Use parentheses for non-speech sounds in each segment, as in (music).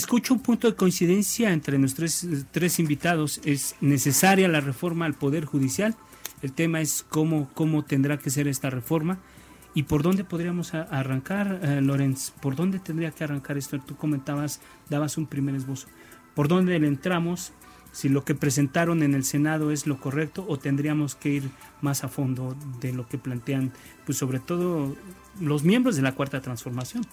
Escucho un punto de coincidencia entre nuestros tres, invitados. Es necesaria la reforma al Poder Judicial. El tema es cómo, cómo tendrá que ser esta reforma y por dónde podríamos arrancar, eh, Lorenz. ¿Por dónde tendría que arrancar esto? Tú comentabas, dabas un primer esbozo. ¿Por dónde entramos? Si lo que presentaron en el Senado es lo correcto o tendríamos que ir más a fondo de lo que plantean, pues sobre todo los miembros de la Cuarta Transformación.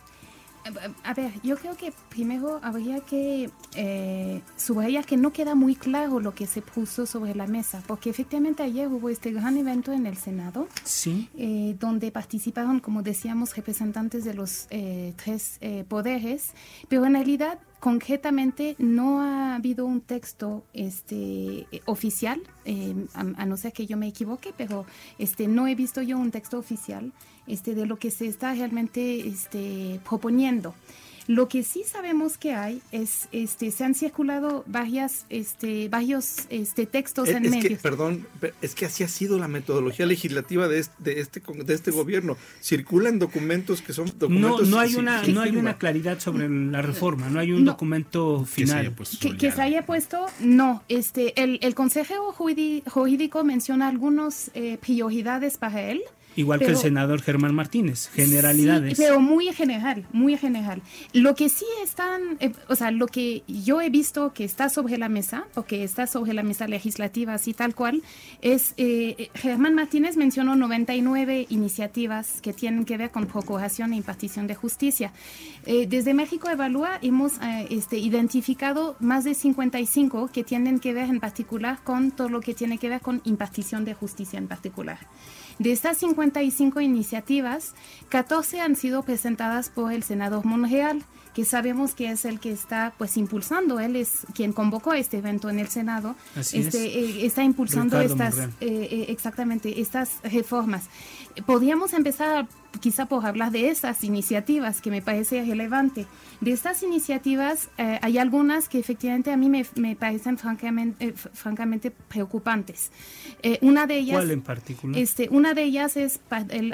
A ver, yo creo que primero habría que eh, subrayar que no queda muy claro lo que se puso sobre la mesa, porque efectivamente ayer hubo este gran evento en el Senado, ¿Sí? Eh, donde participaron, como decíamos, representantes de los eh, tres poderes, pero en realidad concretamente no ha habido un texto este oficial a, no ser que yo me equivoque pero este no he visto yo un texto oficial este, de lo que se está realmente este, proponiendo. Lo que sí sabemos que hay es, este, se han circulado varias, este, varios este, textos en medios. perdón, es que así ha sido la metodología legislativa de este, de este, de este gobierno. Circulan documentos que son documentos. No, no hay una, no hay una claridad sobre la reforma, no hay un documento final. Que se haya puesto, no. Este, el, el consejero jurídico menciona algunas eh, prioridades para él. Igual que el senador Germán Martínez, generalidades. Sí, pero muy general, muy general. Lo que sí están, eh, o sea, lo que yo he visto que está sobre la mesa, o que está sobre la mesa legislativa así tal cual, es, eh, Germán Martínez mencionó 99 iniciativas que tienen que ver con procuración e impartición de justicia. Eh, desde México Evalúa hemos este, identificado más de 55 que tienen que ver en particular con todo lo que tiene que ver con impartición de justicia en particular. De estas 55 iniciativas, 14 han sido presentadas por el senador Monreal, que sabemos que es el que está pues impulsando, él es quien convocó este evento en el Senado, este, eh, está impulsando estas, eh, eh, exactamente, estas reformas. Podríamos empezar quizá por hablar de esas iniciativas que me parece relevante. De estas iniciativas eh, hay algunas que efectivamente a mí me, me parecen francamente, eh, francamente preocupantes. Eh, una de ellas, ¿Cuál en particular? Este, una de ellas es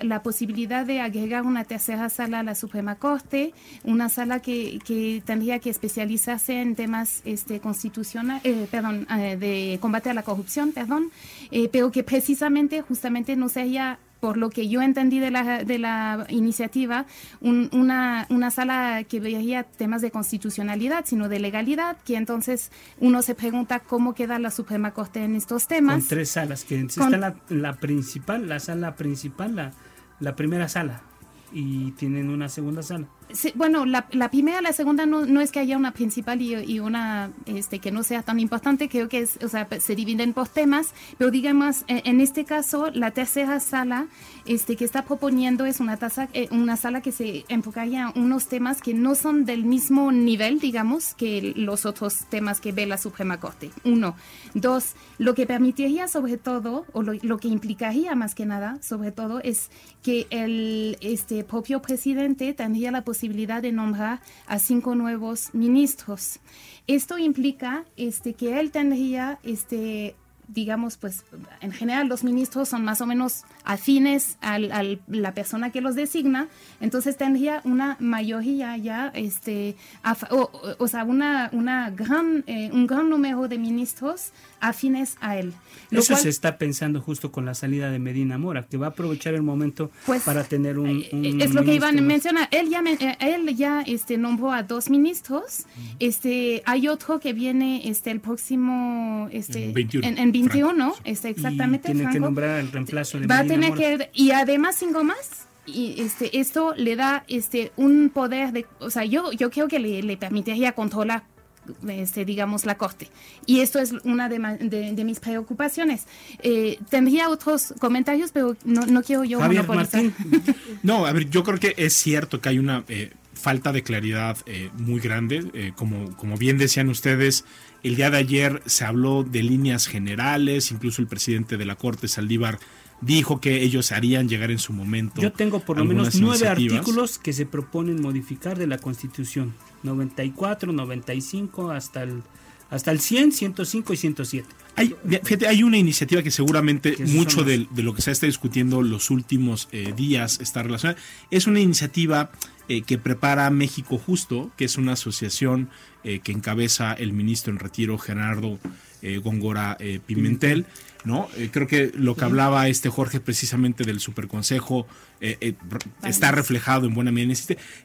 la posibilidad de agregar una tercera sala a la Suprema Corte, una sala que, que tendría que especializarse en temas este, constitucional, perdón, de combate a la corrupción, perdón, pero que precisamente justamente no sería por lo que yo entendí de la, de la iniciativa, una, una sala que veía temas de constitucionalidad, sino de legalidad, que entonces uno se pregunta cómo queda la Suprema Corte en estos temas. Con tres salas, que está la, la, principal, la sala principal, la, la primera sala, y tienen una segunda sala bueno, la, la, primera, la segunda no, no es que haya una principal y, una este, que no sea tan importante, creo que es, o sea, se dividen por temas, pero digamos, en, este caso, la tercera sala este, que está proponiendo es una, tasa, eh, una sala que se enfocaría en unos temas que no son del mismo nivel, digamos, que los otros temas que ve la Suprema Corte. Uno. Dos, lo que permitiría sobre todo, o lo, lo que implicaría más que nada, sobre todo, es que el este, propio presidente tendría la posibilidad de nombrar a cinco nuevos ministros. Esto implica este, que él tendría este, digamos, pues en general los ministros son más o menos afines a la persona que los designa, entonces tendría una mayoría ya, este, o, sea, una, una gran, eh, un gran número de ministros afines a él. Eso se está pensando justo con la salida de Medina Mora, que va a aprovechar el momento pues, para tener un, eh, Es lo que Iván menciona, él ya, eh, él ya este, nombró a dos ministros, este, hay otro que viene este, el próximo... Este, en, en 21, este, exactamente. tiene que nombrar el reemplazo de Va a tener que, y además cinco más. Y este, esto le da este, un poder de, o sea, yo, yo creo que le, le permitiría controlar este, digamos, la Corte. Y esto es una de, de, mis preocupaciones. Eh, tendría otros comentarios, pero no, no quiero yo Javier Martín. (laughs) No, a ver, yo creo que es cierto que hay una eh, falta de claridad eh, muy grande. como, como bien decían ustedes, el día de ayer se habló de líneas generales, incluso el presidente de la Corte, Saldívar, dijo que ellos harían llegar en su momento. Yo tengo por lo menos nueve artículos que se proponen modificar de la Constitución. 94, 95 hasta el hasta el 100, 105 y 107. Hay, fíjate, hay una iniciativa que seguramente mucho de, lo que se está discutiendo los últimos eh, días está relacionada. Es una iniciativa eh, que prepara México Justo, que es una asociación eh, que encabeza el ministro en retiro Gerardo Góngora Pimentel. ¿No? creo que lo que hablaba este Jorge precisamente del superconsejo está reflejado en buena medida.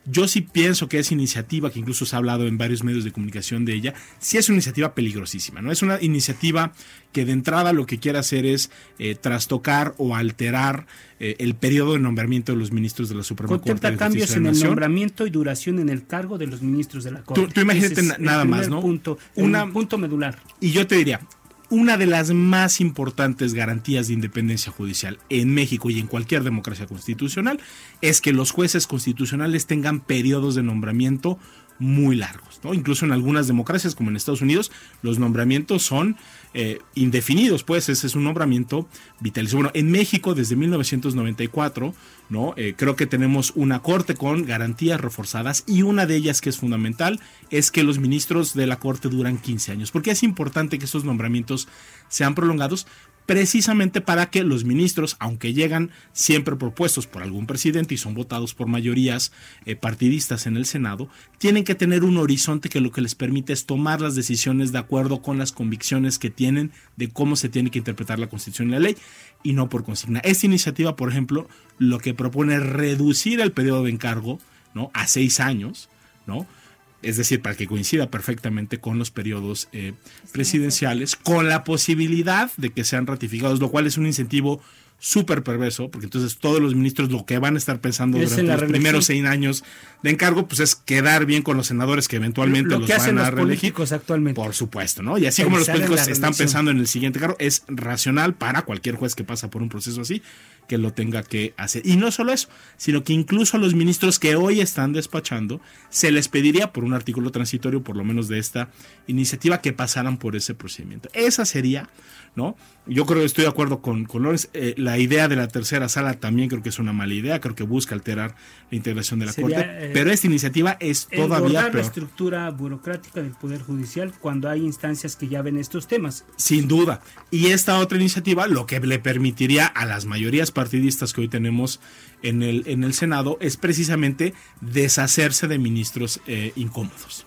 Yo sí pienso que esa iniciativa, que incluso se ha hablado en varios medios de comunicación de ella, sí es una iniciativa peligrosísima, ¿no? Es una iniciativa que de entrada lo que quiere hacer es trastocar o alterar el periodo de nombramiento de los ministros de la Suprema Corte de cambios en el nombramiento y duración en el cargo de los ministros de la Corte. Tú, imagínate nada más, ¿no? Punto, un punto medular. Y yo te diría, una de las más importantes garantías de independencia judicial en México y en cualquier democracia constitucional es que los jueces constitucionales tengan periodos de nombramiento muy largos. ¿no? Incluso en algunas democracias, como en Estados Unidos, los nombramientos son eh, indefinidos, pues ese es un nombramiento vitalicio. Bueno, en México desde 1994, ¿no? Eh, creo que tenemos una corte con garantías reforzadas y una de ellas que es fundamental es que los ministros de la corte duran 15 años, porque es importante que esos nombramientos sean prolongados precisamente para que los ministros, aunque llegan siempre propuestos por algún presidente y son votados por mayorías eh, partidistas en el Senado, tienen que tener un horizonte que lo que les permite es tomar las decisiones de acuerdo con las convicciones que tienen de cómo se tiene que interpretar la Constitución y la ley y no por consigna. Esta iniciativa, por ejemplo, lo que propone es reducir el periodo de encargo ¿no? a seis años, ¿no? Es decir, para que coincida perfectamente con los periodos eh, presidenciales, con la posibilidad de que sean ratificados, lo cual es un incentivo súper perverso, porque entonces todos los ministros lo que van a estar pensando durante los primeros seis años de encargo, pues es quedar bien con los senadores que eventualmente los van a reelegir. actualmente. Por supuesto, ¿no? Y así como los políticos están pensando en el siguiente cargo, es racional para cualquier juez que pasa por un proceso así que lo tenga que hacer. Y no solo eso, sino que incluso a los ministros que hoy están despachando, se les pediría por un artículo transitorio, por lo menos de esta iniciativa, que pasaran por ese procedimiento. Esa sería, ¿no? Yo creo que estoy de acuerdo con, con eh, la idea de la tercera sala también creo que es una mala idea, creo que busca alterar la integración de la Corte, eh, pero esta iniciativa es todavía peor. la estructura burocrática del Poder Judicial cuando hay instancias que ya ven estos temas. Sin duda. Y esta otra iniciativa lo que le permitiría a las mayorías partidistas que hoy tenemos en el, en el Senado es precisamente deshacerse de ministros eh, incómodos.